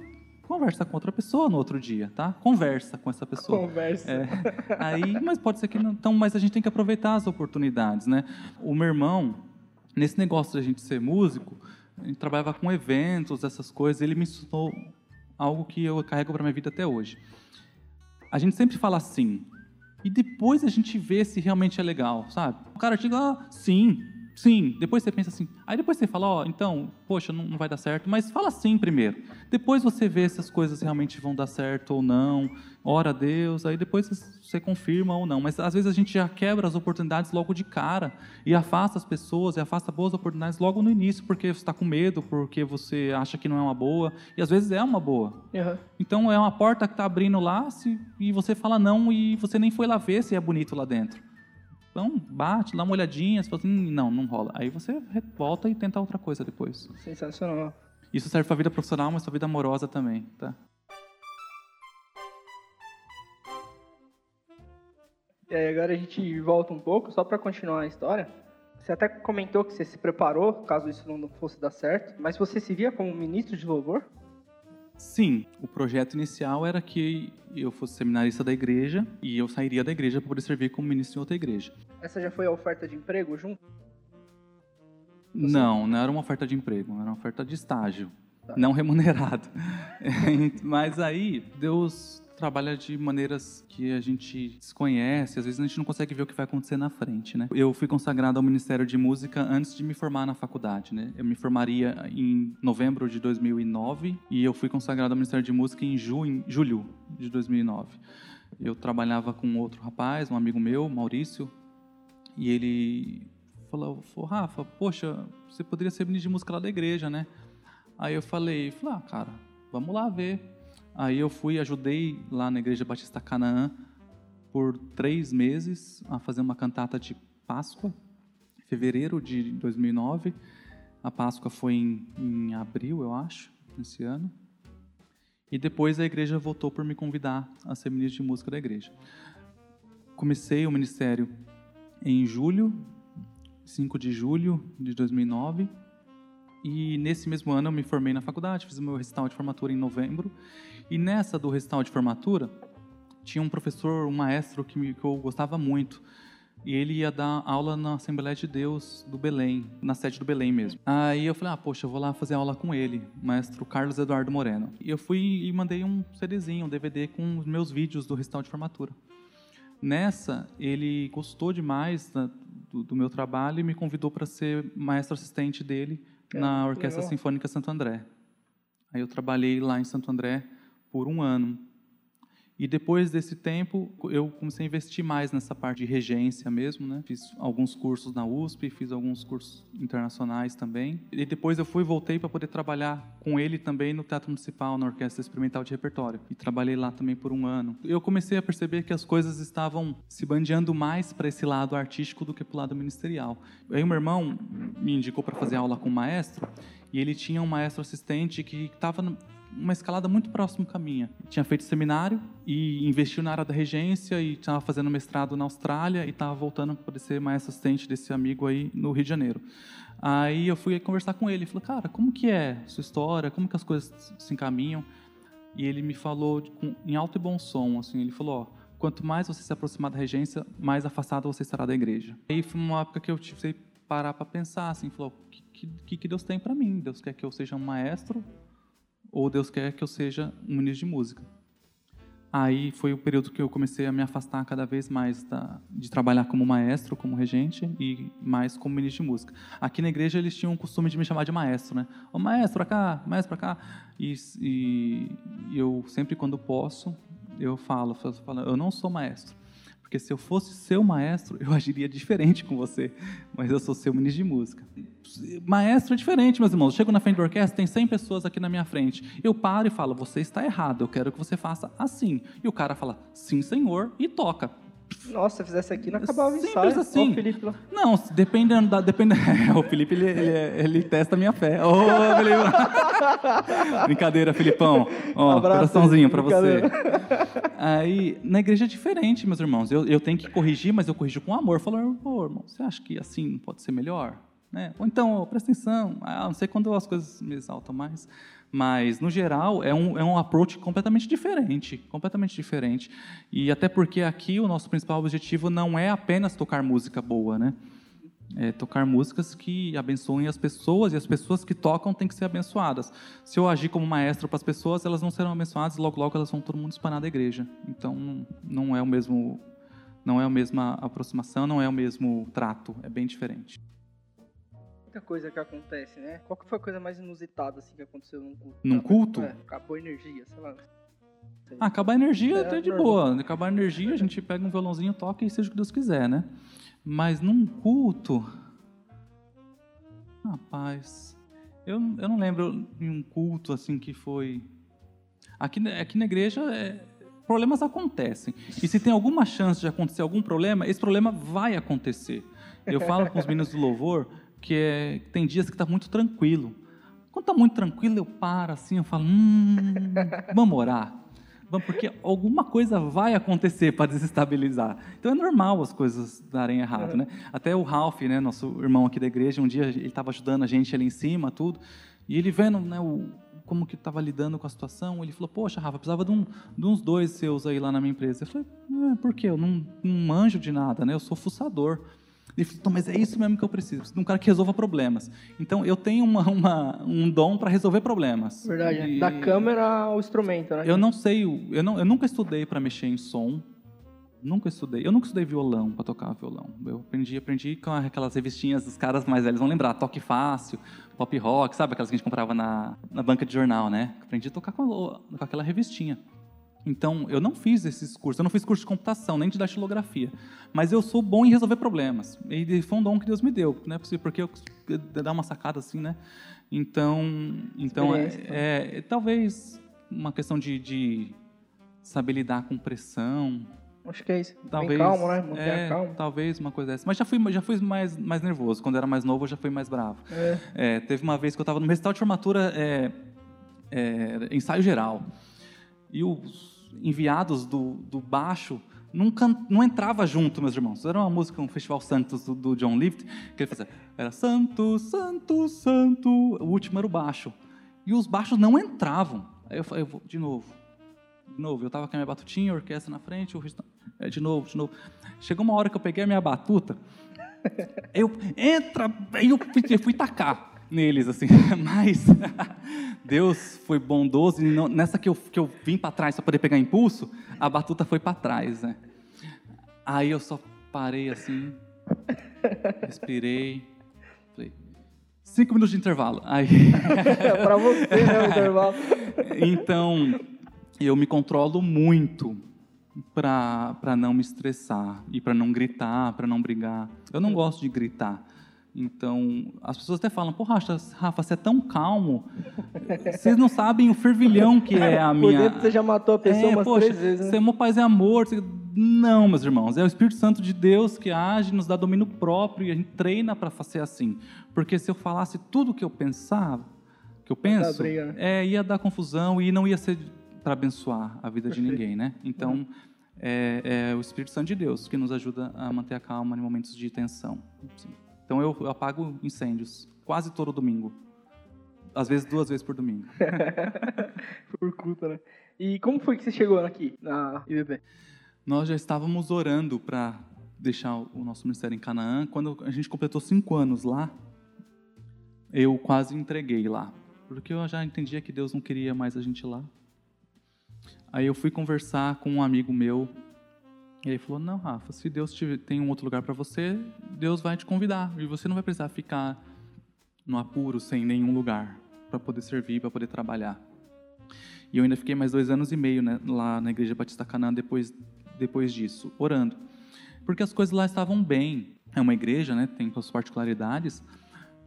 conversa com outra pessoa no outro dia, tá? Conversa com essa pessoa. Conversa. É, aí, mas pode ser que não. Então, mas a gente tem que aproveitar as oportunidades, né? O meu irmão, nesse negócio de a gente ser músico, a gente trabalhava com eventos, essas coisas. Ele me ensinou algo que eu carrego para minha vida até hoje. A gente sempre fala assim, e depois a gente vê se realmente é legal, sabe? O cara diga, ah, sim, Sim, depois você pensa assim. Aí depois você fala, ó, oh, então, poxa, não, não, vai dar certo, mas fala sim primeiro. Depois você vê se as coisas realmente vão dar certo ou não. Ora a Deus, aí depois você confirma ou não. Mas às vezes a gente já quebra as oportunidades logo de cara e afasta as pessoas e afasta boas oportunidades logo no início, porque você está com medo, porque você acha que não é uma boa. E às vezes é uma boa. Uhum. Então é uma porta que está abrindo lá se, e você fala não e você nem foi lá ver se é bonito lá dentro. Então, bate, dá uma olhadinha, você fala assim, não, não rola. Aí você volta e tenta outra coisa depois. Sensacional. Isso serve para a vida profissional, mas para a vida amorosa também, tá? E agora a gente volta um pouco, só para continuar a história. Você até comentou que você se preparou, caso isso não fosse dar certo, mas você se via como ministro de louvor? Sim, o projeto inicial era que eu fosse seminarista da igreja e eu sairia da igreja para poder servir como ministro em outra igreja. Essa já foi a oferta de emprego junto? Você... Não, não era uma oferta de emprego, era uma oferta de estágio, tá. não remunerado. *laughs* Mas aí Deus trabalha de maneiras que a gente desconhece, às vezes a gente não consegue ver o que vai acontecer na frente, né? Eu fui consagrado ao Ministério de Música antes de me formar na faculdade, né? Eu me formaria em novembro de 2009 e eu fui consagrado ao Ministério de Música em julho, julho de 2009. Eu trabalhava com outro rapaz, um amigo meu, Maurício, e ele falou Rafa, poxa, você poderia ser ministro de música lá da igreja, né? Aí eu falei, falei, ah, cara, vamos lá ver. Aí eu fui, ajudei lá na Igreja Batista Canaã por três meses a fazer uma cantata de Páscoa, fevereiro de 2009. A Páscoa foi em, em abril, eu acho, nesse ano. E depois a igreja voltou por me convidar a ser ministro de música da igreja. Comecei o ministério em julho, 5 de julho de 2009, E nesse mesmo ano eu me formei na faculdade, fiz o meu recital de formatura em novembro. E nessa do recital de formatura, tinha um professor, um maestro que, me, que eu gostava muito. E ele ia dar aula na Assembleia de Deus do Belém, na sede do Belém mesmo. Aí eu falei, ah, poxa, eu vou lá fazer aula com ele, maestro Carlos Eduardo Moreno. E eu fui e mandei um CDzinho, um DVD com os meus vídeos do recital de formatura. Nessa, ele gostou demais da, do, do, meu trabalho e me convidou para ser maestro assistente dele na Orquestra. Sinfônica Santo André. Aí eu trabalhei lá em Santo André por um ano. E depois desse tempo, eu comecei a investir mais nessa parte de regência mesmo, né? Fiz alguns cursos na USP, fiz alguns cursos internacionais também. E depois eu fui e voltei para poder trabalhar com ele também no Teatro Municipal, na Orquestra Experimental de Repertório. E trabalhei lá também por um ano. Eu comecei a perceber que as coisas estavam se bandeando mais para esse lado artístico do que para o lado ministerial. Aí meu irmão me indicou para fazer aula com o maestro, e ele tinha um maestro assistente que estava uma escalada muito próxima à minha. Tinha feito seminário e investiu na área da regência e estava fazendo mestrado na Austrália e estava voltando para ser mais assistente desse amigo aí no Rio de Janeiro. Aí eu fui conversar com ele, falei, cara, como que é sua história, como que as coisas se encaminham? E ele me falou em alto e bom som, assim, ele falou, ó, quanto mais você se aproximar da regência, mais afastado você estará da igreja. Aí foi uma época que eu tive que parar para pensar, assim, falou, o que, que, que Deus tem para mim? Deus quer que eu seja um maestro ou Deus quer que eu seja um ministro de música. Aí foi o período que eu comecei a me afastar cada vez mais da, de trabalhar como maestro, como regente e mais como ministro de música. Aqui na igreja eles tinham o costume de me chamar de maestro, né? Ô maestro, pra cá, maestro, pra cá. E, e eu sempre, quando posso, eu falo, eu falo, eu não sou maestro. Porque se eu fosse seu maestro, *laughs* eu agiria diferente com você. Mas eu sou seu ministro de música. Maestro é diferente, meus irmãos. Eu chego na frente da orquestra, tem 100 pessoas aqui na minha frente. Eu paro e falo: Você está errado, eu quero que você faça assim. E o cara fala: Sim, senhor, e toca. Nossa, se fizesse aqui, não acabava o ensaio. assim. Felipe. Não, dependendo da... Dependendo, *laughs* o Felipe, ele, ele, ele, testa a minha fé. Ô, oh, Felipe. *laughs* Brincadeira, Filipão. Ó, um coraçãozinho para você. Aí, na igreja é diferente, meus irmãos. Eu, eu tenho que corrigir, mas eu corrijo com amor. Falando, pô, irmão, você acha que assim não pode ser melhor? Né? Ou então, presta atenção. Ah, não sei quando as coisas me exaltam mais. Mas, no geral, é um, é um approach completamente diferente, completamente diferente. E até porque aqui o nosso principal objetivo não é apenas tocar música boa, né? É tocar músicas que abençoem as pessoas e as pessoas que tocam têm que ser abençoadas. Se eu agir como maestro para as pessoas, elas não serão abençoadas logo logo elas vão todo mundo espanar da igreja. Então não é o mesmo não é a mesma aproximação, não é o mesmo trato, é bem diferente muita coisa que acontece, né? Qual que foi a coisa mais inusitada assim que aconteceu num culto? Num culto? É, acabou a energia, sei lá. Ah, acabar a energia é, até de boa. Acabar a energia, a gente pega um violãozinho, toca e seja o que Deus quiser, né? Mas num culto. Rapaz. Eu, eu não lembro de um culto assim que foi. Aqui, aqui na igreja, é, problemas acontecem. E se tem alguma chance de acontecer algum problema, esse problema vai acontecer. Eu falo com os meninos do louvor que é, tem dias que está muito tranquilo. Quando está muito tranquilo, eu paro assim, eu falo, hum, vamos orar. Vamos, porque alguma coisa vai acontecer para desestabilizar. Então é normal as coisas darem errado, né? Até o Ralph, né, nosso irmão aqui da igreja, um dia ele estava ajudando a gente ali em cima, tudo, e ele vendo, né, o, como que estava lidando com a situação, ele falou, poxa, Rafa, precisava de, um, de, uns dois seus aí lá na minha empresa. Eu falei, é, por quê? Eu não, não manjo de nada, né? Eu sou fuçador. Ele falou, mas é isso mesmo que eu preciso. Preciso de um cara que resolva problemas. Então, eu tenho uma, uma um dom para resolver problemas. Verdade. E... Da câmera ao instrumento, né? Eu não sei, eu, não, eu nunca estudei para mexer em som. Nunca estudei. Eu nunca estudei violão para tocar violão. Eu aprendi, aprendi com aquelas revistinhas dos caras mais velhos vão lembrar, Toque Fácil, Pop Rock, sabe aquelas que a gente comprava na, na banca de jornal, né? Aprendi a tocar com, com aquela revistinha. Então, eu não fiz esses cursos, eu não fiz curso de computação, nem de datilografia, mas eu sou bom em resolver problemas. E foi um dom que Deus me deu, não é possível, porque eu dar uma sacada assim, né? Então, então é, é, é, talvez uma questão de, de, saber lidar com pressão. Acho que é isso. Talvez, Bem calmo, né? Manter é, calmo. Talvez uma coisa dessa. Mas já fui, já fui mais, mais nervoso. Quando eu era mais novo, eu já fui mais bravo. É. É, teve uma vez que eu estava no recital de formatura, é, ensaio geral. E os enviados do, do baixo não, não entrava junto, meus irmãos. Era uma música, um Festival Santos do, do John Lift, que ele fazia, era Santo, Santo, Santo. O último era o baixo. E os baixos não entravam. Aí eu falei, eu vou, de novo, de novo. Eu estava com a minha batutinha, a orquestra na frente, o é, de novo, de novo. Chegou uma hora que eu peguei a minha batuta, *laughs* eu, entra, eu fui, eu fui tacar neles, assim. *laughs* Mas *laughs* Deus foi bondoso e não, nessa que eu, que eu vim para trás para poder pegar impulso, a batuta foi para trás, né? Aí eu só parei assim, respirei, falei, cinco minutos de intervalo. Aí... *laughs* para você, né, o intervalo. então, eu me controlo muito para não me estressar e para não gritar, para não brigar. Eu não gosto de gritar. Então, as pessoas até falam, porra, Rafa, você é tão calmo. Vocês não sabem o fervilhão que é a *laughs* minha. Por dentro você já matou a pessoa é, umas poxa, três vezes. Né? Você é meu paz é amor. Não, meus irmãos. É o Espírito Santo de Deus que age, nos dá domínio próprio e a gente treina para fazer assim. Porque se eu falasse tudo o que eu pensava, que eu penso, é, ia dar confusão e não ia ser para abençoar a vida Perfeito. de ninguém, né? Então, é, é, o Espírito Santo de Deus que nos ajuda a manter a calma em momentos de tensão. Sim. Então eu, eu apago incêndios quase todo domingo. Às vezes duas vezes por domingo. *laughs* por culpa, né? E como foi que você chegou aqui na IBB? Nós já estávamos orando para deixar o nosso ministério em Canaã. Quando a gente completou cinco anos lá, eu quase entreguei lá, porque eu já entendia que Deus não queria mais a gente lá. Aí eu fui conversar com um amigo meu e ele falou: Não, Rafa, se Deus te, tem um outro lugar para você, Deus vai te convidar. E você não vai precisar ficar no apuro, sem nenhum lugar, para poder servir, para poder trabalhar. E eu ainda fiquei mais dois anos e meio né, lá na Igreja Batista Canaã depois, depois disso, orando. Porque as coisas lá estavam bem. É uma igreja, né, tem suas particularidades,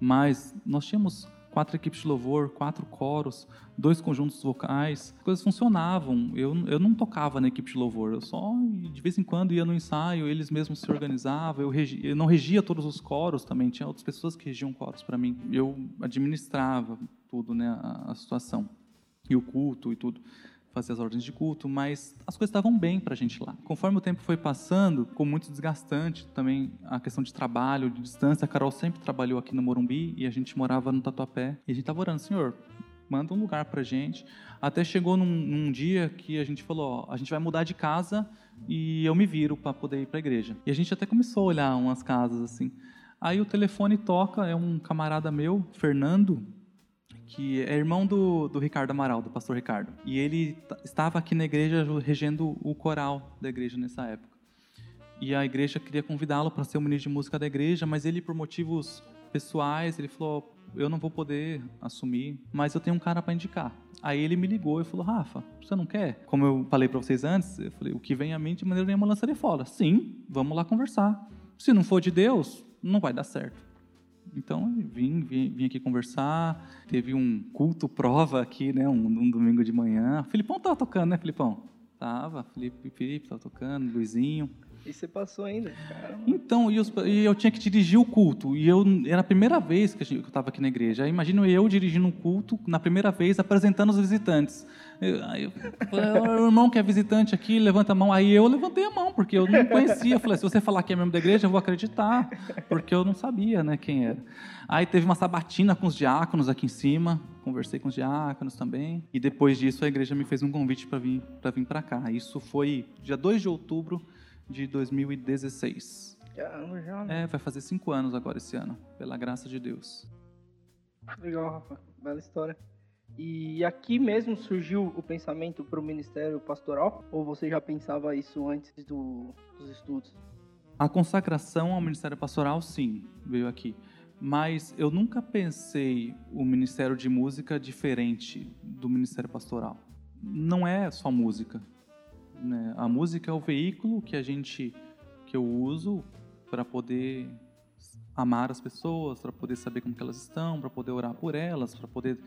mas nós tínhamos quatro equipes de louvor, quatro coros, dois conjuntos vocais, as coisas funcionavam. Eu, eu não tocava na equipe de louvor, eu só de vez em quando ia no ensaio, eles mesmos se organizavam. Eu, regi, eu não regia todos os coros também, tinha outras pessoas que regiam coros para mim. Eu administrava tudo, né, a, a situação e o culto e tudo fazer as ordens de culto, mas as coisas estavam bem para a gente lá. Conforme o tempo foi passando, ficou muito desgastante também a questão de trabalho, de distância. A Carol sempre trabalhou aqui no Morumbi e a gente morava no Tatuapé. E a gente estava orando, Senhor, manda um lugar para a gente. Até chegou num, num, dia que a gente falou, ó, a gente vai mudar de casa e eu me viro para poder ir para a igreja. E a gente até começou a olhar umas casas assim. Aí o telefone toca, é um camarada meu, Fernando, que é irmão do, do Ricardo Amaral, do pastor Ricardo. E ele estava aqui na igreja regendo o coral da igreja nessa época. E a igreja queria convidá-lo para ser o ministro de música da igreja, mas ele, por motivos pessoais, ele falou: Eu não vou poder assumir, mas eu tenho um cara para indicar. Aí ele me ligou e falou: Rafa, você não quer? Como eu falei para vocês antes, eu falei: O que vem à mente de maneira nenhuma lança de fora. Sim, vamos lá conversar. Se não for de Deus, não vai dar certo. Então, vim, vim, vim, aqui conversar. Teve um culto prova aqui, né? Um, um domingo de manhã. O Filipão estava tocando, né, Filipão? Tava, Felipe, Felipe estava tocando, Luizinho. E você passou ainda? Caramba. Então, e, os, e, eu tinha que dirigir o culto. E eu era a primeira vez que eu estava aqui na igreja. Imagino eu dirigindo um culto, na primeira vez, apresentando os visitantes. Aí falei, o irmão que é visitante aqui, levanta a mão. Aí eu levantei a mão, porque eu não conhecia. Eu falei, se você falar que é membro da igreja, eu vou acreditar, porque eu não sabia né, quem era. Aí teve uma sabatina com os diáconos aqui em cima, conversei com os diáconos também. E depois disso, a igreja me fez um convite para vir para vir cá. Isso foi dia 2 de outubro de 2016. Caramba, já. Né? É, vai fazer cinco anos agora esse ano, pela graça de Deus. Legal, Rafa. Bela história. E aqui mesmo surgiu o pensamento para o ministério pastoral? Ou você já pensava isso antes do, dos estudos? A consagração ao ministério pastoral, sim, veio aqui. Mas eu nunca pensei o ministério de música diferente do ministério pastoral. Não é só música. Né? A música é o veículo que a gente, que eu uso para poder amar as pessoas, para poder saber como elas estão, para poder orar por elas, para poder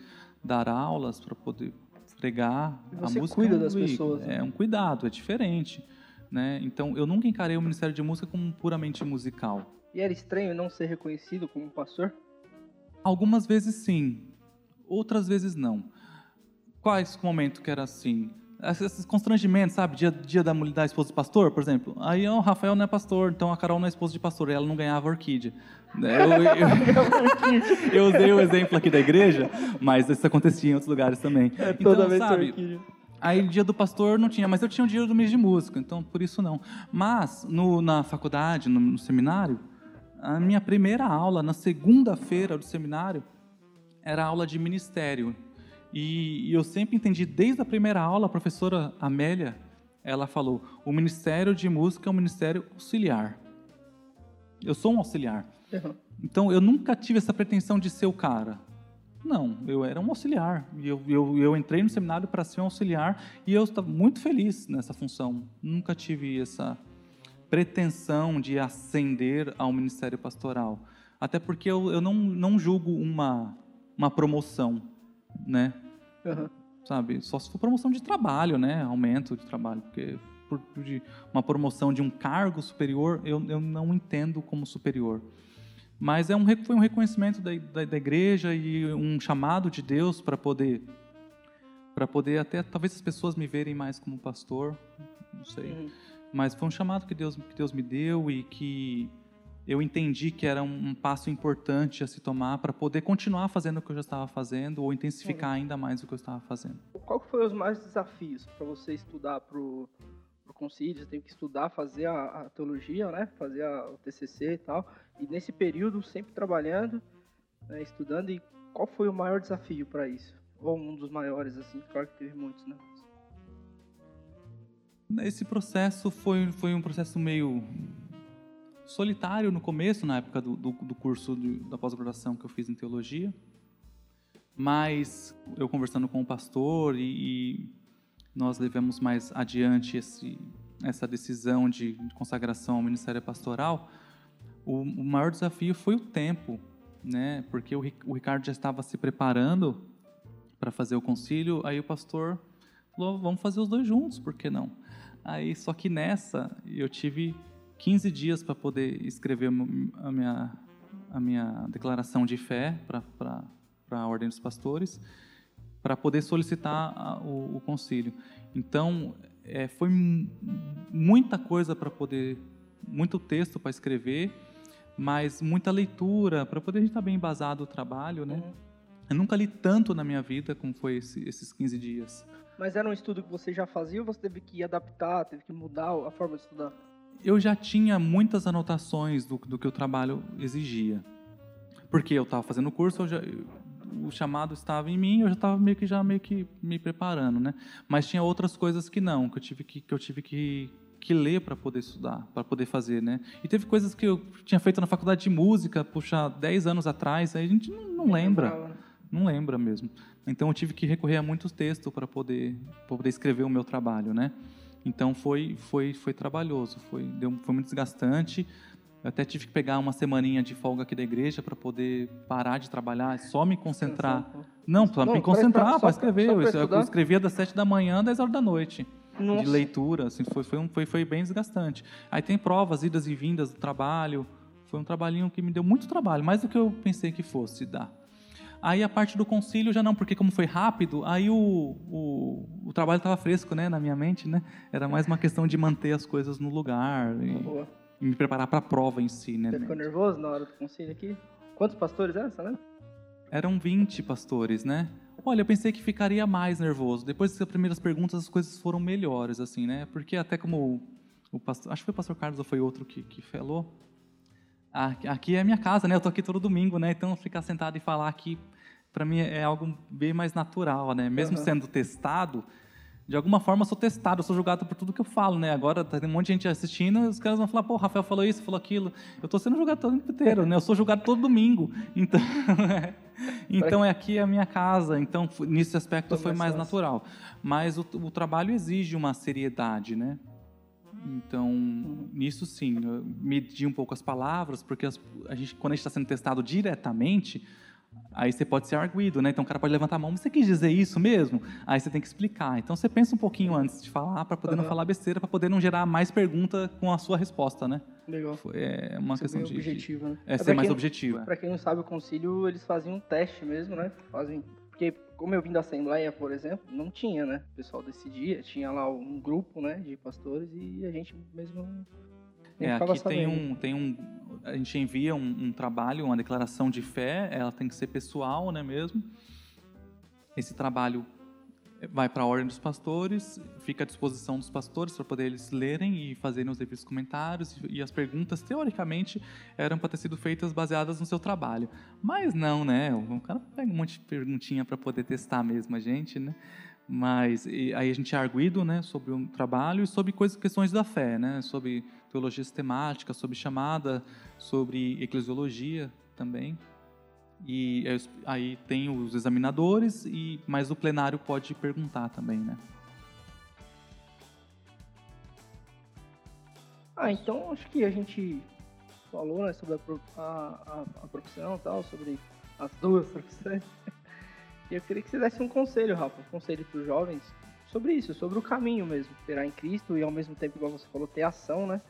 dar aulas, para poder pregar. Você a música cuida é um das pessoas. Né? É um cuidado, é diferente. Né? Então, eu nunca encarei o Ministério de Música como puramente musical. E era estranho não ser reconhecido como pastor? Algumas vezes sim, outras vezes não. Quais momentos que era assim? Esses constrangimentos, sabe? Dia, dia da, da esposa do pastor, por exemplo. Aí o Rafael não é pastor, então a Carol não é esposa de pastor, e ela não ganhava orquídea. Eu, eu, *laughs* eu, eu, usei o exemplo aqui da igreja, mas isso acontecia em outros lugares também. É, então, toda vez sabe, orquídea. Aí dia do pastor não tinha, mas eu tinha o dia do mês de música, então por isso não. Mas no, na faculdade, no, no seminário, a minha primeira aula, na segunda-feira do seminário, era aula de ministério. E, e eu sempre entendi, desde a primeira aula, a professora Amélia, ela falou: o ministério de música é um ministério auxiliar. Eu sou um auxiliar. Uhum. Então eu nunca tive essa pretensão de ser o cara. Não, eu era um auxiliar. E eu, eu, eu entrei no seminário para ser um auxiliar e eu estava muito feliz nessa função. Nunca tive essa pretensão de ascender ao ministério pastoral. Até porque eu, eu não, não julgo uma, uma promoção, né? Uhum. Sabe? Só se for promoção de trabalho, né? Aumento de trabalho. Porque por, de uma promoção de um cargo superior, eu, eu não entendo como superior. Mas é um, foi um reconhecimento da, da, da igreja e um chamado de Deus para poder, para poder até talvez as pessoas me verem mais como pastor, não sei. Uhum. Mas foi um chamado que Deus, que Deus me deu e que eu entendi que era um, passo importante a se tomar para poder continuar fazendo o que eu já estava fazendo ou intensificar ainda mais o que eu estava fazendo. Qual foi os mais desafios para você estudar para o concílio? Você tem que estudar, fazer a, a teologia, né? Fazer a, o TCC e tal. E nesse período, sempre trabalhando, né, estudando, e qual foi o maior desafio para isso? Ou um dos maiores, assim, claro que teve muitos, né? Esse processo foi, foi um processo meio solitário no começo, na época do, do, do curso de, da pós-graduação que eu fiz em teologia. Mas eu conversando com o pastor e, e nós levamos mais adiante esse, essa decisão de, consagração ao ministério pastoral, o, o, maior desafio foi o tempo, né? Porque o, o Ricardo já estava se preparando para fazer o concílio, aí o pastor falou: vamos fazer os dois juntos, por que não? Aí, só que nessa, eu tive 15 dias para poder escrever a minha, a minha declaração de fé para a Ordem dos Pastores, para poder solicitar a, o, o concílio. Então, é, foi muita coisa para poder, muito texto para escrever, mas muita leitura para poder a gente estar tá bem embasado o trabalho, né? Uhum. Eu nunca li tanto na minha vida como foi esse, esses 15 dias. Mas era um estudo que você já fazia ou você teve que adaptar, teve que mudar a forma de estudar? Eu já tinha muitas anotações do, do que o trabalho exigia. Porque eu estava fazendo o curso, já, o chamado estava em mim, eu já estava meio que já meio que me preparando, né? Mas tinha outras coisas que não, que eu tive que, que eu tive que que ler para poder estudar, para poder fazer, né? E teve coisas que eu tinha feito na faculdade de música, puxa, 10 anos atrás, aí a gente não, não lembra, não lembra mesmo. Então eu tive que recorrer a muitos textos para poder, poder escrever o meu trabalho, né? Então foi foi foi trabalhoso, foi deu, foi muito desgastante. Eu até tive que pegar uma semaninha de folga aqui da igreja para poder parar de trabalhar, só me concentrar. Não, para me concentrar, para escrever. eu, eu escrevia das 7 da manhã às 10 horas da noite. Nossa. de leitura, assim, foi, foi, um, foi, foi bem desgastante. Aí tem provas, idas e vindas do trabalho, foi um trabalhinho que me deu muito trabalho, mais do que eu pensei que fosse dar. Aí a parte do concílio já não, porque como foi rápido, aí o, o, o trabalho estava fresco, né, na minha mente, né? Era mais uma questão de manter as coisas no lugar e, e me preparar para a prova em si, né? Você ficou nervoso na hora do concílio aqui? Quantos pastores eram, né? Eram 20 pastores, né? Olha, eu pensei que ficaria mais nervoso. Depois das primeiras perguntas, as coisas foram melhores, assim, né? Porque até como o pastor, acho que foi o pastor Carlos ou foi outro que, que falou, aqui é a minha casa, né? Eu tô aqui todo domingo, né? Então ficar sentado e falar aqui, para mim é algo bem mais natural, né? Mesmo uhum. sendo testado, de alguma forma eu sou testado, eu sou julgado por tudo que eu falo, né? Agora tem um monte de gente assistindo, os caras vão falar, pô, o Rafael falou isso, falou aquilo. Eu estou sendo julgado todo inteiro, né? Eu sou julgado todo domingo. Então, *laughs* então é aqui a minha casa. Então, nesse aspecto foi mais natural. Mas o, o trabalho exige uma seriedade, né? Então, nisso sim, medir um pouco as palavras, porque as, a gente, quando a gente está sendo testado diretamente, Aí você pode ser arguído, né? Então o cara pode levantar a mão, você quis dizer isso mesmo? Aí você tem que explicar. Então você pensa um pouquinho antes de falar, para poder uhum. não falar besteira, para poder não gerar mais pergunta com a sua resposta, né? Legal. É uma ser questão de. Objetivo, né? É, é ser mais objetivo. Para quem não sabe, o concílio, eles fazem um teste mesmo, né? Fazem. Porque como eu vim da Assembleia, por exemplo, não tinha, né? O pessoal decidia, tinha lá um grupo, né, de pastores e a gente mesmo é, aqui tem um, tem um, a gente envia um, um, trabalho, uma declaração de fé, ela tem que ser pessoal, né mesmo. Esse trabalho vai para a ordem dos pastores, fica à disposição dos pastores para poder eles lerem e fazerem os devidos comentários e as perguntas teoricamente eram para ter sido feitas baseadas no seu trabalho, mas não, né? O cara pega um monte de perguntinha para poder testar mesmo a gente, né? Mas aí a gente é arguído, né, sobre o um trabalho e sobre coisas, questões da fé, né, sobre teologia sistemática, sobre chamada, sobre eclesiologia também. E aí tem os examinadores, e mas o plenário pode perguntar também, né? Ah, então acho que a gente falou né, sobre a, a, a profissão tal, sobre as duas *laughs* profissões. E eu queria que você desse um conselho, Rafa, um conselho para os jovens sobre isso, sobre o caminho mesmo, esperar em Cristo e ao mesmo tempo, igual você falou, ter ação, né?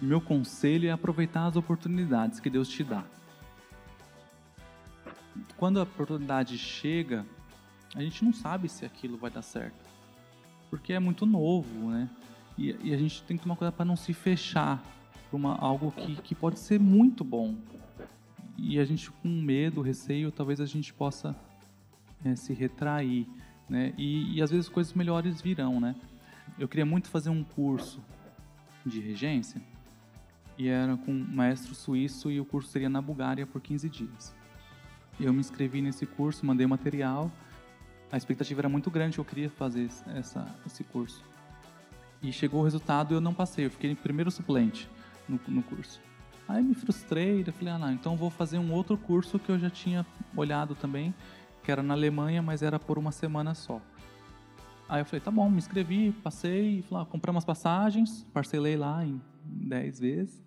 Meu conselho é aproveitar as oportunidades que Deus te dá quando a oportunidade chega, a gente não sabe se aquilo vai dar certo. Porque é muito novo, né? E, e a gente tem que tomar cuidado para não se fechar para uma, algo que, que pode ser muito bom. E a gente, com medo, receio, talvez a gente possa é, se retrair, né? E, e às vezes coisas melhores virão, né? Eu queria muito fazer um curso de regência e era com um maestro suíço e o curso seria na Bulgária por 15 dias. Eu me inscrevi nesse curso, mandei material. A expectativa era muito grande, eu queria fazer essa, esse curso. E chegou o resultado eu não passei, eu fiquei primeiro suplente no, no curso. Aí me frustrei, eu falei, ah não, então vou fazer um outro curso que eu já tinha olhado também, que era na Alemanha, mas era por uma semana só. Aí eu falei, tá bom, me inscrevi, passei, falei, ah, comprei umas passagens, parcelei lá em 10 vezes.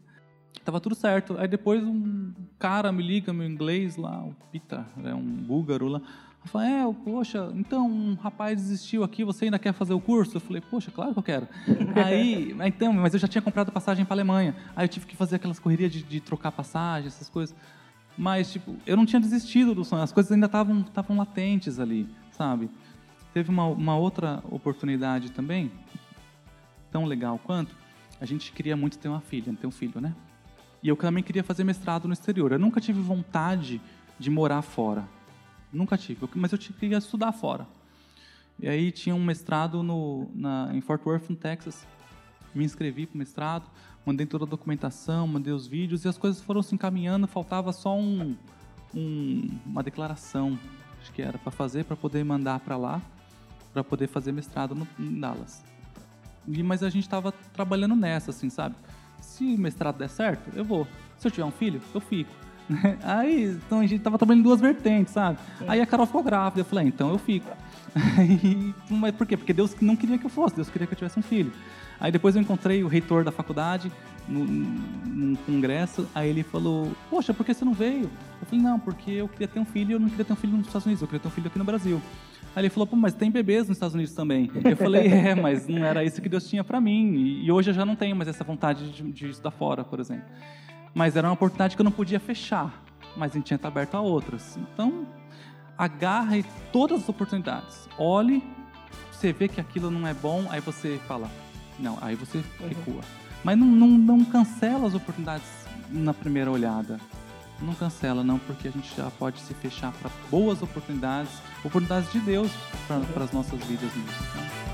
Tava tudo certo. Aí depois um cara me liga, meu inglês lá, o Pita, é um búlgaro lá. Fala, é, poxa, então um rapaz desistiu aqui, você ainda quer fazer o curso? Eu falei, poxa, claro que eu quero. *laughs* aí, então, mas eu já tinha comprado passagem para Alemanha. Aí eu tive que fazer aquelas correrias de, de trocar passagem, essas coisas. Mas, tipo, eu não tinha desistido do sonho, as coisas ainda estavam latentes ali, sabe? Teve uma, uma outra oportunidade também, tão legal quanto, a gente queria muito ter uma filha, ter um filho, né? E eu também queria fazer mestrado no exterior. Eu nunca tive vontade de morar fora. Nunca tive, mas eu queria estudar fora. E aí tinha um mestrado no, na, em Fort Worth, no Texas. Me inscrevi para o mestrado, mandei toda a documentação, mandei os vídeos e as coisas foram se encaminhando. Faltava só um, um, uma declaração, acho que era para fazer, para poder mandar para lá, para poder fazer mestrado no, em Dallas. E, mas a gente estava trabalhando nessa, assim, sabe? se o mestrado der certo, eu vou. Se eu tiver um filho, eu fico. *laughs* Aí, então a gente tava trabalhando em duas vertentes, sabe? É. Aí a Carol ficou grávida, eu falei, ah, então eu fico. *laughs* Aí, mas por quê? Porque Deus não queria que eu fosse, Deus queria que eu tivesse um filho. Aí depois eu encontrei o reitor da faculdade num, num congresso, aí ele falou, poxa, por que você não veio? Eu falei, não, porque eu queria ter um filho e eu não queria ter um filho nos Estados Unidos, eu queria ter um filho aqui no Brasil. Aí ele falou, pô, mas tem bebês nos Estados Unidos também. Eu falei, é, *laughs* mas não era isso que Deus tinha para mim. E hoje eu já não tenho mais essa vontade de, de estudar fora, por exemplo. Mas era uma oportunidade que eu não podia fechar, mas a gente tinha estar aberto a outras. Então, agarre todas as oportunidades. Olhe, você vê que aquilo não é bom, aí você fala, não, aí você uhum. recua. Mas não, não, não cancela as oportunidades na primeira olhada. Não cancela, não, porque a gente já pode se fechar para boas oportunidades, oportunidades de Deus para as nossas vidas mesmo. Tá?